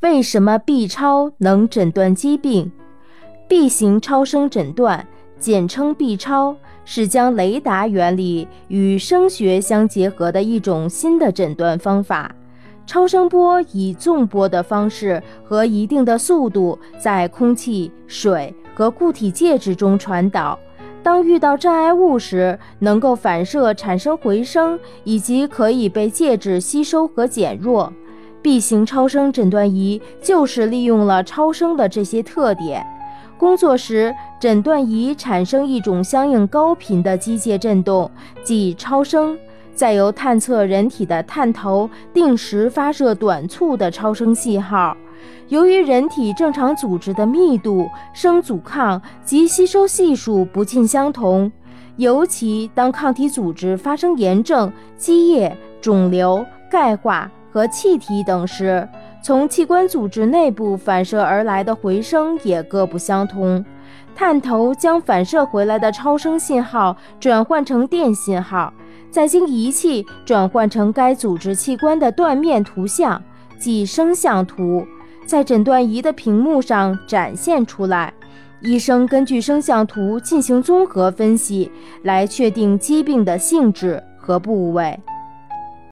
为什么 B 超能诊断疾病？B 型超声诊断，简称 B 超，是将雷达原理与声学相结合的一种新的诊断方法。超声波以纵波的方式和一定的速度，在空气、水和固体介质中传导。当遇到障碍物时，能够反射产生回声，以及可以被介质吸收和减弱。B 型超声诊断仪就是利用了超声的这些特点。工作时，诊断仪产生一种相应高频的机械振动，即超声。再由探测人体的探头定时发射短促的超声信号。由于人体正常组织的密度、声阻抗及吸收系数不尽相同，尤其当抗体组织发生炎症、积液、肿瘤、钙化和气体等时，从器官组织内部反射而来的回声也各不相同。探头将反射回来的超声信号转换成电信号。再经仪器转换成该组织器官的断面图像，即声像图，在诊断仪的屏幕上展现出来。医生根据声像图进行综合分析，来确定疾病的性质和部位。